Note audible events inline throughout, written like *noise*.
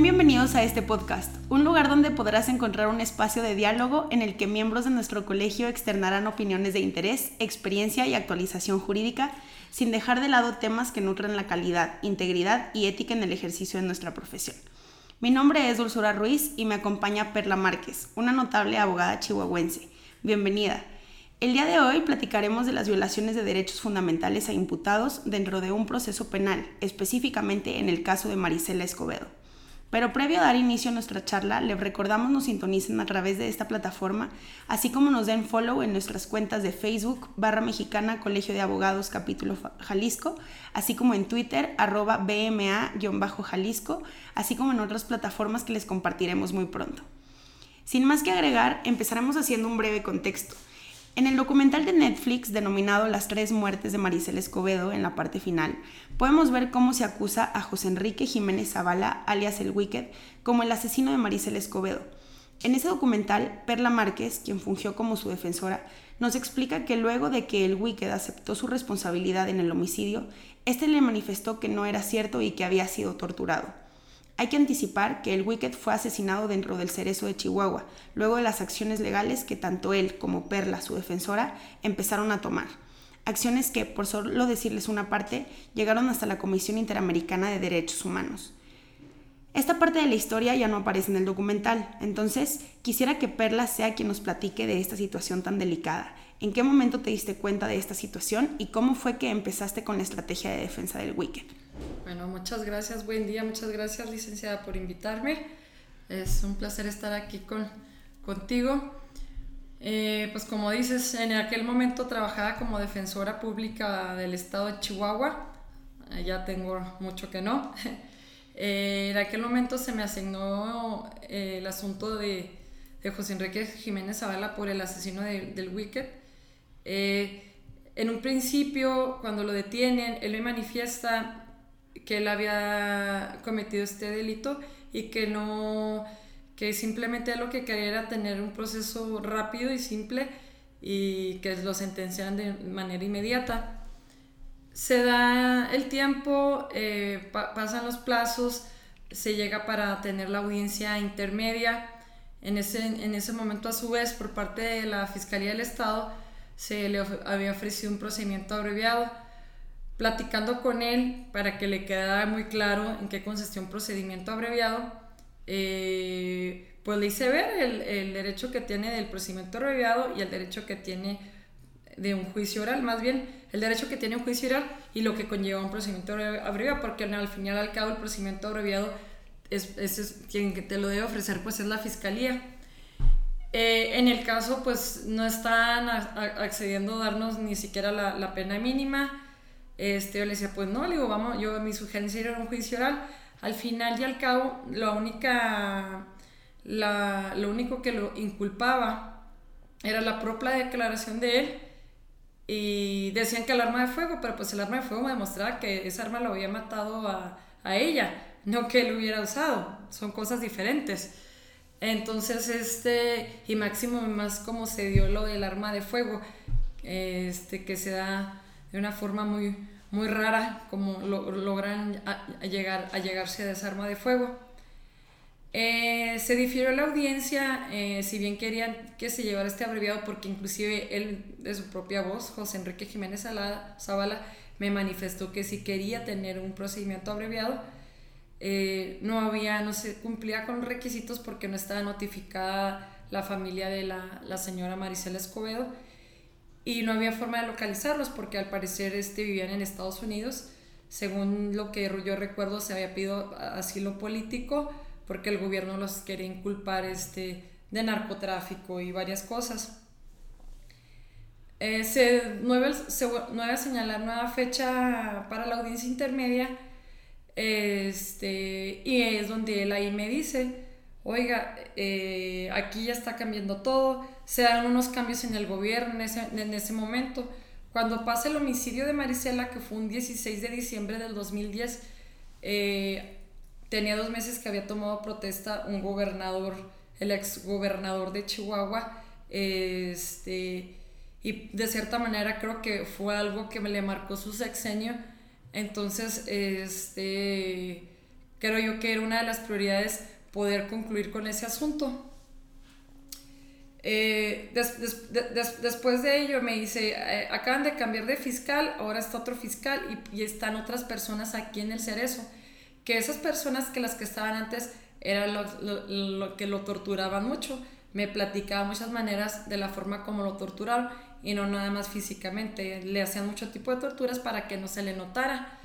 Bienvenidos a este podcast, un lugar donde podrás encontrar un espacio de diálogo en el que miembros de nuestro colegio externarán opiniones de interés, experiencia y actualización jurídica, sin dejar de lado temas que nutren la calidad, integridad y ética en el ejercicio de nuestra profesión. Mi nombre es Dulzura Ruiz y me acompaña Perla Márquez, una notable abogada chihuahuense. Bienvenida. El día de hoy platicaremos de las violaciones de derechos fundamentales a imputados dentro de un proceso penal, específicamente en el caso de Marisela Escobedo. Pero previo a dar inicio a nuestra charla, les recordamos nos sintonicen a través de esta plataforma, así como nos den follow en nuestras cuentas de Facebook, barra mexicana Colegio de Abogados Capítulo Jalisco, así como en Twitter, arroba BMA-Jalisco, así como en otras plataformas que les compartiremos muy pronto. Sin más que agregar, empezaremos haciendo un breve contexto. En el documental de Netflix denominado Las tres muertes de Maricel Escobedo, en la parte final, podemos ver cómo se acusa a José Enrique Jiménez Zavala, alias el Wicked, como el asesino de Maricel Escobedo. En ese documental, Perla Márquez, quien fungió como su defensora, nos explica que luego de que el Wicked aceptó su responsabilidad en el homicidio, este le manifestó que no era cierto y que había sido torturado. Hay que anticipar que el Wicked fue asesinado dentro del cerezo de Chihuahua, luego de las acciones legales que tanto él como Perla, su defensora, empezaron a tomar. Acciones que, por solo decirles una parte, llegaron hasta la Comisión Interamericana de Derechos Humanos. Esta parte de la historia ya no aparece en el documental, entonces quisiera que Perla sea quien nos platique de esta situación tan delicada. ¿En qué momento te diste cuenta de esta situación y cómo fue que empezaste con la estrategia de defensa del Wicked? Bueno, muchas gracias, buen día, muchas gracias licenciada por invitarme. Es un placer estar aquí con, contigo. Eh, pues como dices, en aquel momento trabajaba como defensora pública del estado de Chihuahua, ya tengo mucho que no. *laughs* Eh, en aquel momento se me asignó eh, el asunto de, de, José Enrique Jiménez Zavala por el asesino del Wicked. En un principio, cuando lo detienen, él me manifiesta que él había cometido este delito y que no, que simplemente lo que quería era tener un proceso rápido y simple y que lo sentenciaran de manera inmediata. Se da el tiempo, eh, pasan los plazos, se llega para tener la audiencia intermedia. En ese, en ese momento, a su vez, por parte de la Fiscalía del Estado, se le había ofrecido un procedimiento abreviado platicando con él para que le quedara muy claro en qué consistía un procedimiento abreviado, eh, pues le hice ver el, el, derecho que tiene del procedimiento abreviado y el derecho que tiene de un juicio oral, más bien el derecho que tiene un juicio oral y lo que conlleva un procedimiento abreviado, porque al final al cabo el procedimiento abreviado es, es, quien te lo debe ofrecer, pues es la fiscalía. Eh, en el caso, pues no están accediendo a darnos ni siquiera la, la pena mínima, este, yo le decía, pues no, le digo, vamos, yo mi sugerencia era un juicio oral. Al final y al cabo, la única, la, lo único que lo inculpaba era la propia declaración de él y decían que el arma de fuego, pero pues el arma de fuego me demostraba que esa arma lo había matado a, a ella, no que él hubiera usado, son cosas diferentes. Entonces, este, y máximo más como se dio lo del arma de fuego, este, que se da de una forma muy, muy rara como logran llegar, a llegarse a desarma de fuego. Eh, se difirió la audiencia, eh, si bien querían que se llevara este abreviado, porque inclusive él de su propia voz, José Enrique Jiménez Zavala, me manifestó que si quería tener un procedimiento abreviado, eh, no había, no se cumplía con requisitos porque no estaba notificada la familia de la, la señora Maricela Escobedo y no había forma de localizarlos porque al parecer este, vivían en Estados Unidos. Según lo que yo recuerdo, se había pedido asilo político porque el gobierno los quería inculpar este, de narcotráfico y varias cosas. Eh, se, nueve, se nueve a señalar nueva fecha para la audiencia intermedia este, y es donde él ahí me dice, oiga, eh, aquí ya está cambiando todo, se dan unos cambios en el gobierno en ese, en ese momento. Cuando pasa el homicidio de Marisela, que fue un 16 de diciembre del 2010, eh, tenía dos meses que había tomado protesta un gobernador, el ex gobernador de Chihuahua, este, y de cierta manera creo que fue algo que me le marcó su sexenio. Entonces, este, creo yo que era una de las prioridades poder concluir con ese asunto. Eh, después de ello me dice, eh, acaban de cambiar de fiscal, ahora está otro fiscal y, están otras personas aquí en el Cerezo, que esas personas que las que estaban antes eran lo, que lo torturaban mucho, me platicaba muchas maneras de la forma como lo torturaron y no nada más físicamente, le hacían mucho tipo de torturas para que no se le notara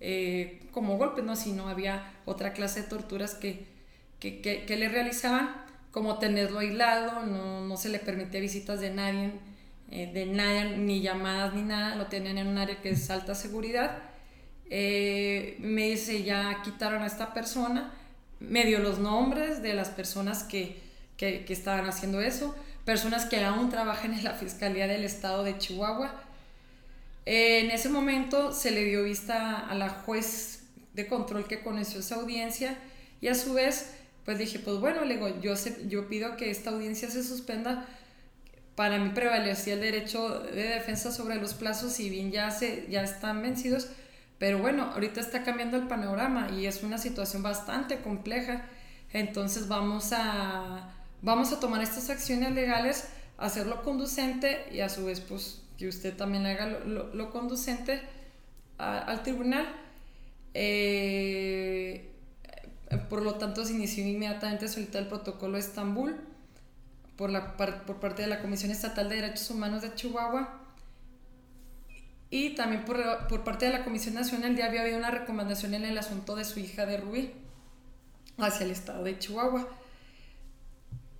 eh, como golpes, ¿no? sino había otra clase de torturas que, que, que le realizaban como tenerlo aislado, no, no se le permitía visitas de nadie, eh, de nadie, ni llamadas ni nada, lo tenían en un área que es alta seguridad. Eh, me dice, ya quitaron a esta persona, me dio los nombres de las personas que, que, que estaban haciendo eso, personas que aún trabajan en la Fiscalía del Estado de Chihuahua. en ese momento se le dio vista a la juez de control que conoció esa audiencia y a su vez pues dije, pues bueno, le digo, yo, yo pido que esta audiencia se suspenda. Para mí prevalecía el derecho de defensa sobre los plazos, si bien ya, se, ya están vencidos, pero bueno, ahorita está cambiando el panorama y es una situación bastante compleja. Entonces vamos a, vamos a tomar estas acciones legales, hacerlo conducente y a su vez, pues que usted también haga lo, lo, conducente al tribunal. Eh, por lo tanto, se inició inmediatamente solicitar el protocolo de Estambul por, la, por parte de la Comisión Estatal de Derechos Humanos de Chihuahua. Y también por, por parte de la Comisión Nacional ya había habido una recomendación en el asunto de su hija de Rubí hacia el estado de Chihuahua.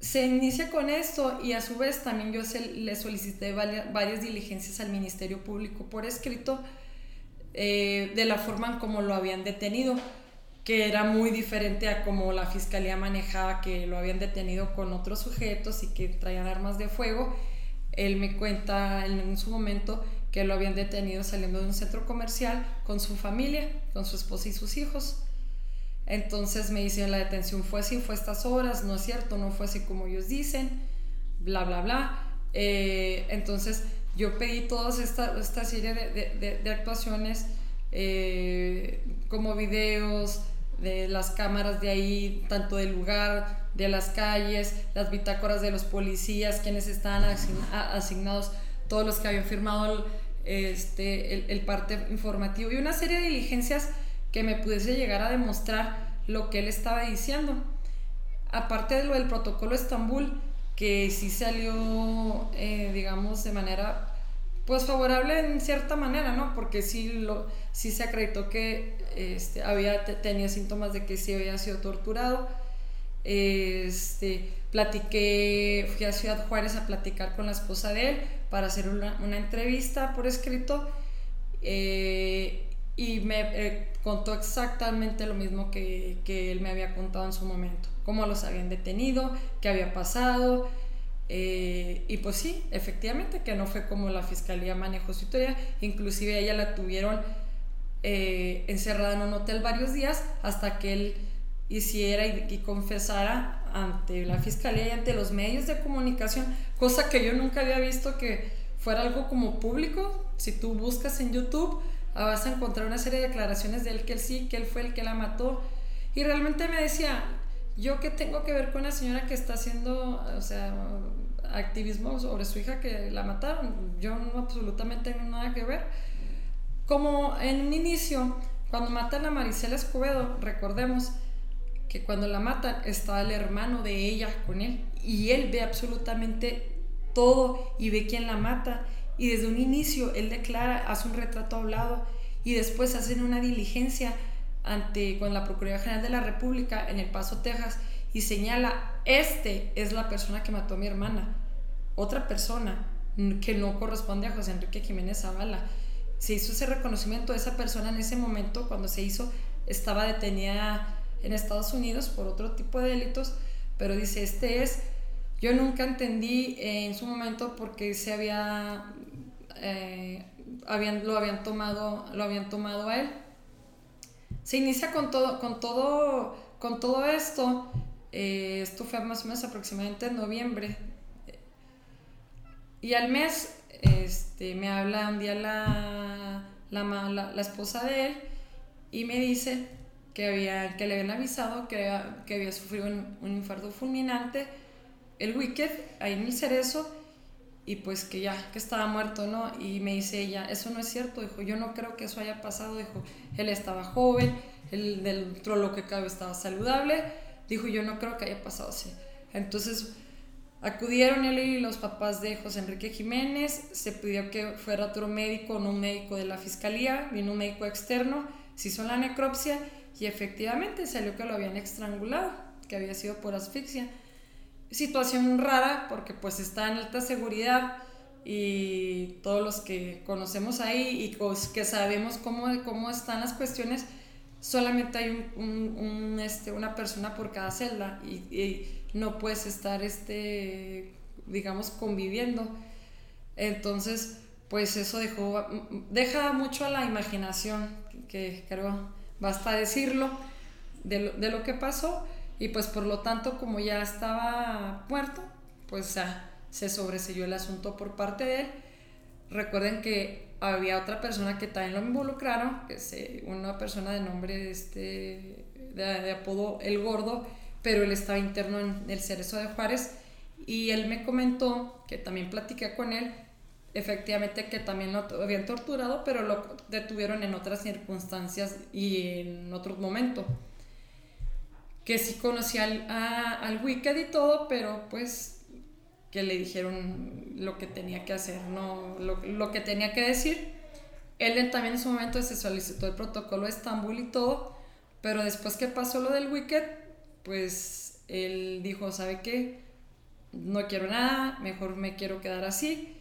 Se inicia con esto y a su vez también yo le solicité varias, varias, diligencias al Ministerio Público por escrito eh, de la forma en como lo habían detenido que era muy diferente a como la fiscalía manejaba, que lo habían detenido con otros sujetos y que traían armas de fuego. Él me cuenta en su momento que lo habían detenido saliendo de un centro comercial con su familia, con su esposa y sus hijos. Entonces me dicen la detención fue así, fue estas horas, no es cierto, no fue así como ellos dicen, bla, bla, bla. Eh, entonces yo pedí toda esta, esta serie de, de, actuaciones eh, como videos, de las cámaras de ahí, tanto del lugar, de las calles, las bitácoras de los policías, quienes estaban asignados, todos los que habían firmado este, el, parte informativo y una serie de diligencias que me pudiese llegar a demostrar lo que él estaba diciendo. Aparte de lo del protocolo Estambul, que sí salió, eh, digamos, de manera pues favorable en cierta manera, ¿no? Porque sí, lo, sí se acreditó que este, había, tenía síntomas de que sí había sido torturado. Este, platiqué, fui a Ciudad Juárez a platicar con la esposa de él para hacer una, una entrevista por escrito eh, y me eh, contó exactamente lo mismo que, que, él me había contado en su momento, cómo los habían detenido, qué había pasado, eh, y pues sí, efectivamente, que no fue como la fiscalía manejó su historia, inclusive ella la tuvieron eh, encerrada en un hotel varios días hasta que él hiciera y, confesara ante la fiscalía y ante los medios de comunicación, cosa que yo nunca había visto que fuera algo como público. Si tú buscas en YouTube, vas a encontrar una serie de declaraciones de él que él sí, que él fue el que la mató. Y realmente me decía, yo qué tengo que ver con la señora que está haciendo, o sea, activismo sobre su hija que la mataron. Yo no absolutamente tengo nada que ver. Como en un inicio, cuando matan a Maricela Escobedo, recordemos que cuando la matan estaba el hermano de ella con él y él ve absolutamente todo y ve quién la mata y desde un inicio él declara, hace un retrato hablado y después hacen una diligencia ante con la Procuraduría General de la República en El Paso, Texas y señala, este es la persona que mató a mi hermana otra persona que no corresponde a José Enrique Jiménez Zavala. Se hizo ese reconocimiento de esa persona en ese momento, cuando se hizo, estaba detenida en Estados Unidos por otro tipo de delitos, pero dice, este es, yo nunca entendí en su momento por qué se había, eh, habían, lo habían tomado, lo habían tomado a él. Se inicia con todo, con todo, con todo esto, eh, esto fue más o menos aproximadamente en noviembre. Y al mes este, me habla un día la, la, la, esposa de él y me dice que, había, que le habían avisado que, había, que había sufrido un, un infarto fulminante. El Wicked ahí en el cerezo y pues que ya, que estaba muerto, ¿no? Y me dice ella, eso no es cierto, dijo, yo no creo que eso haya pasado, dijo, él estaba joven, él dentro de que cabe estaba saludable, dijo, yo no creo que haya pasado así. Entonces acudieron él y los papás de José Enrique Jiménez, se pidió que fuera otro médico, no un médico de la fiscalía, vino un médico externo, se hizo la necropsia y efectivamente salió que lo habían estrangulado, que había sido por asfixia situación rara porque pues está en alta seguridad y todos los que conocemos ahí y que sabemos cómo, cómo están las cuestiones, solamente hay un, este, una persona por cada celda y, no puedes estar, este, digamos, conviviendo. Entonces, pues eso dejó, deja mucho a la imaginación, que creo basta decirlo, de lo, de lo que pasó y pues por lo tanto, como ya estaba muerto, pues se sobreselló el asunto por parte de él. Recuerden que había otra persona que también lo involucraron, que es una persona de nombre este, de, apodo El Gordo, pero él estaba interno en el Cerezo de Juárez y él me comentó que también platiqué con él, efectivamente que también lo habían torturado, pero lo detuvieron en otras circunstancias y en otro momento que sí conocía al, al Wicked y todo, pero pues que le dijeron lo que tenía que hacer, no lo, que tenía que decir. Él también en su momento se solicitó el protocolo de Estambul y todo, pero después que pasó lo del Wicked, pues él dijo, ¿sabe qué? No quiero nada, mejor me quiero quedar así.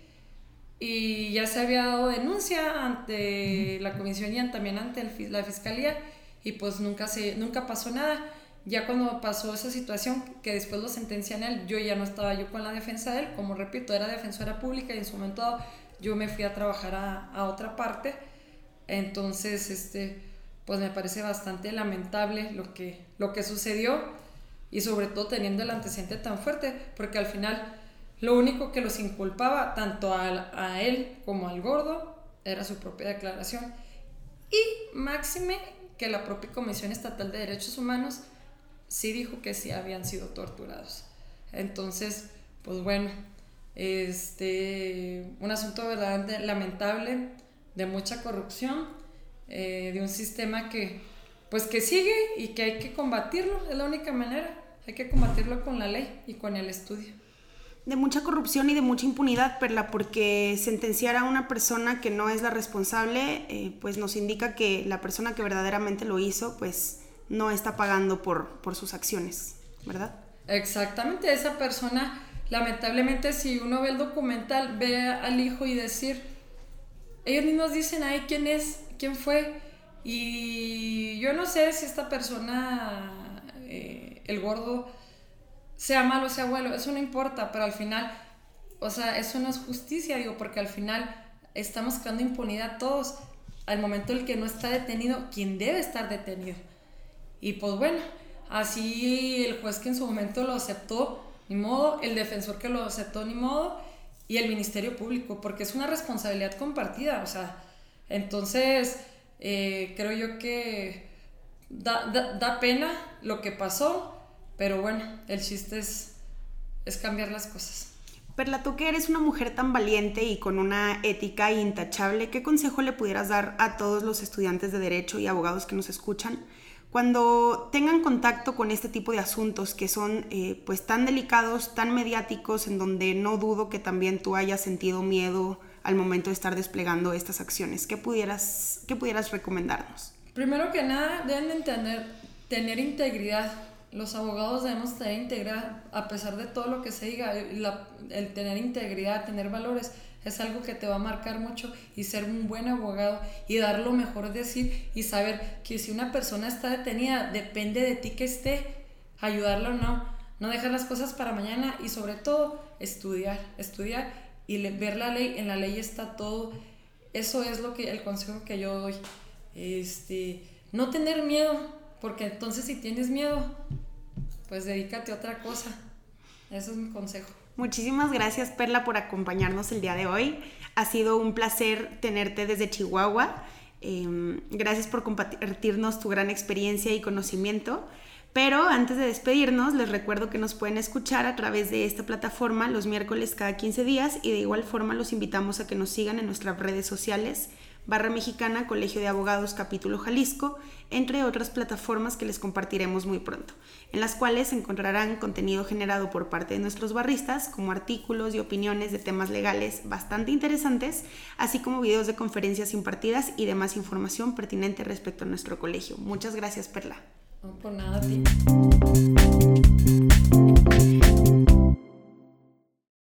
Y ya se había dado denuncia ante la comisión y también ante la fiscalía y pues nunca, se, nunca pasó nada ya cuando pasó esa situación, que después lo sentencian él, yo ya no estaba yo con la defensa de él, como repito, era defensora pública y en su momento yo me fui a trabajar a, a otra parte, entonces, este, pues me parece bastante lamentable lo que, lo que sucedió y sobre todo teniendo el antecedente tan fuerte, porque al final lo único que los inculpaba tanto a, a él como al gordo era su propia declaración. Y máxime que la propia Comisión Estatal de Derechos Humanos sí dijo que sí habían sido torturados. Entonces, pues bueno, este, un asunto verdaderamente lamentable, de mucha corrupción, eh, de un sistema que, pues que sigue y que hay que combatirlo, es la única manera, hay que combatirlo con la ley y con el estudio. De mucha corrupción y de mucha impunidad, Perla, porque sentenciar a una persona que no es la responsable, eh, pues nos indica que la persona que verdaderamente lo hizo, pues no está pagando por, por sus acciones, ¿verdad? Exactamente, esa persona, lamentablemente si uno ve el documental, ve al hijo y decir, ellos mismos dicen ahí quién es, quién fue, y yo no sé si esta persona, eh, el gordo, sea malo sea bueno, eso no importa, pero al final, o sea, eso no es justicia, digo, porque al final estamos creando impunidad todos. Al momento el que no está detenido, quien debe estar detenido. Y pues bueno, así el juez que en su momento lo aceptó, ni modo, el defensor que lo aceptó, ni modo, y el Ministerio Público, porque es una responsabilidad compartida, o sea, entonces eh, creo yo que da, pena lo que pasó, pero bueno, el chiste es, es cambiar las cosas. Perla, tú que eres una mujer tan valiente y con una ética intachable, ¿qué consejo le pudieras dar a todos los estudiantes de Derecho y abogados que nos escuchan cuando tengan contacto con este tipo de asuntos que son eh, pues tan delicados, tan mediáticos, en donde no dudo que también tú hayas sentido miedo al momento de estar desplegando estas acciones, ¿qué pudieras, qué pudieras recomendarnos? Primero que nada, deben entender, tener integridad. Los abogados debemos tener integridad, a pesar de todo lo que se diga, el tener integridad, tener valores es algo que te va a marcar mucho y ser un buen abogado y dar lo mejor de sí y saber que si una persona está detenida, depende de ti que esté, ayudarla o no, no dejar las cosas para mañana y sobre todo estudiar, estudiar y ver la ley, en la ley está todo, eso es lo que el consejo que yo doy, este, no tener miedo, porque entonces si tienes miedo, pues dedícate a otra cosa, eso es mi consejo. Muchísimas gracias Perla por acompañarnos el día de hoy. Ha sido un placer tenerte desde Chihuahua. Em, gracias por compartirnos tu gran experiencia y conocimiento. Pero antes de despedirnos, les recuerdo que nos pueden escuchar a través de esta plataforma los miércoles cada 15 días y de igual forma los invitamos a que nos sigan en nuestras redes sociales, Barra Mexicana, Colegio de Abogados, Capítulo Jalisco, entre otras plataformas que les compartiremos muy pronto, en las cuales encontrarán contenido generado por parte de nuestros barristas, como artículos y opiniones de temas legales bastante interesantes, así como videos de conferencias impartidas y demás información pertinente respecto a nuestro colegio. Muchas gracias, Perla. No por nada.